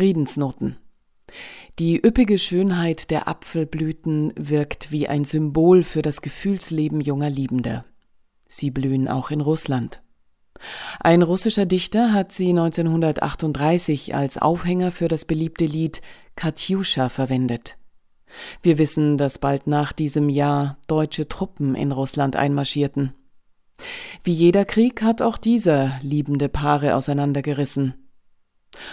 Friedensnoten. Die üppige Schönheit der Apfelblüten wirkt wie ein Symbol für das Gefühlsleben junger Liebender. Sie blühen auch in Russland. Ein russischer Dichter hat sie 1938 als Aufhänger für das beliebte Lied Katjuscha verwendet. Wir wissen, dass bald nach diesem Jahr deutsche Truppen in Russland einmarschierten. Wie jeder Krieg hat auch dieser liebende Paare auseinandergerissen.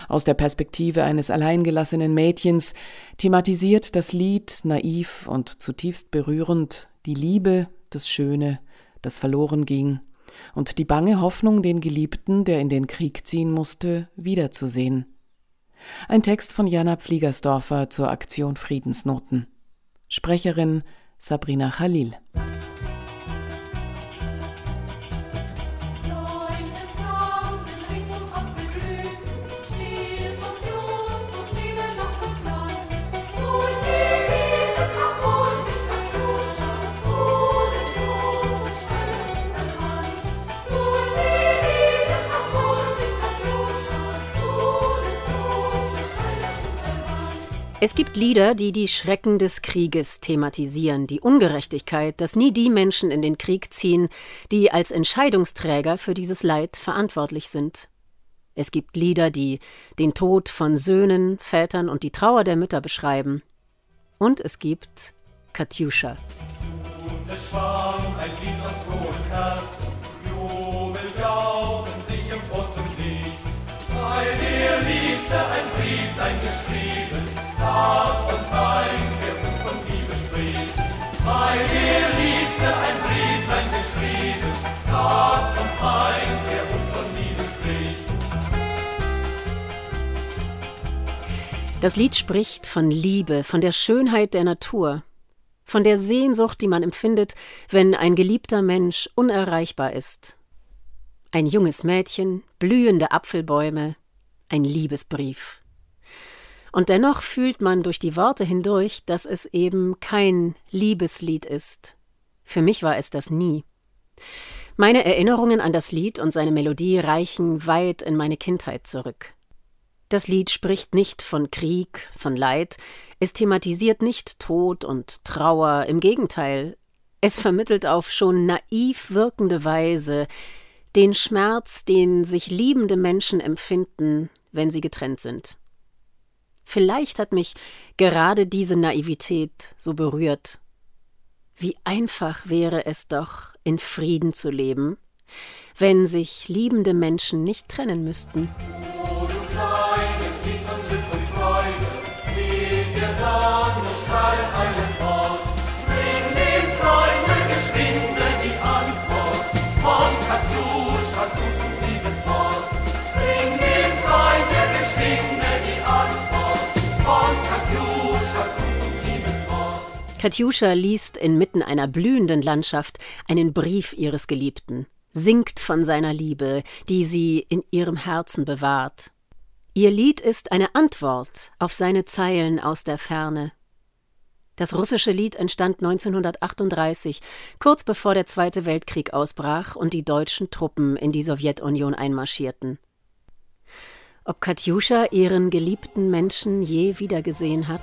Aus der Perspektive eines alleingelassenen Mädchens thematisiert das Lied naiv und zutiefst berührend die Liebe, das Schöne, das verloren ging, und die bange Hoffnung, den Geliebten, der in den Krieg ziehen musste, wiederzusehen. Ein Text von Jana Pfliegersdorfer zur Aktion Friedensnoten. Sprecherin Sabrina Khalil. Es gibt Lieder, die die Schrecken des Krieges thematisieren, die Ungerechtigkeit, dass nie die Menschen in den Krieg ziehen, die als Entscheidungsträger für dieses Leid verantwortlich sind. Es gibt Lieder, die den Tod von Söhnen, Vätern und die Trauer der Mütter beschreiben. Und es gibt Katjuscha. Ein Lied aus roten das Lied spricht von Liebe, von der Schönheit der Natur, von der Sehnsucht, die man empfindet, wenn ein geliebter Mensch unerreichbar ist. Ein junges Mädchen, blühende Apfelbäume, ein Liebesbrief. Und dennoch fühlt man durch die Worte hindurch, dass es eben kein Liebeslied ist. Für mich war es das nie. Meine Erinnerungen an das Lied und seine Melodie reichen weit in meine Kindheit zurück. Das Lied spricht nicht von Krieg, von Leid, es thematisiert nicht Tod und Trauer, im Gegenteil, es vermittelt auf schon naiv wirkende Weise den Schmerz, den sich liebende Menschen empfinden, wenn sie getrennt sind. Vielleicht hat mich gerade diese Naivität so berührt. Wie einfach wäre es doch, in Frieden zu leben, wenn sich liebende Menschen nicht trennen müssten. Katjuscha liest inmitten einer blühenden Landschaft einen Brief ihres Geliebten, singt von seiner Liebe, die sie in ihrem Herzen bewahrt. Ihr Lied ist eine Antwort auf seine Zeilen aus der Ferne. Das russische Lied entstand 1938, kurz bevor der Zweite Weltkrieg ausbrach und die deutschen Truppen in die Sowjetunion einmarschierten. Ob Katjuscha ihren geliebten Menschen je wiedergesehen hat?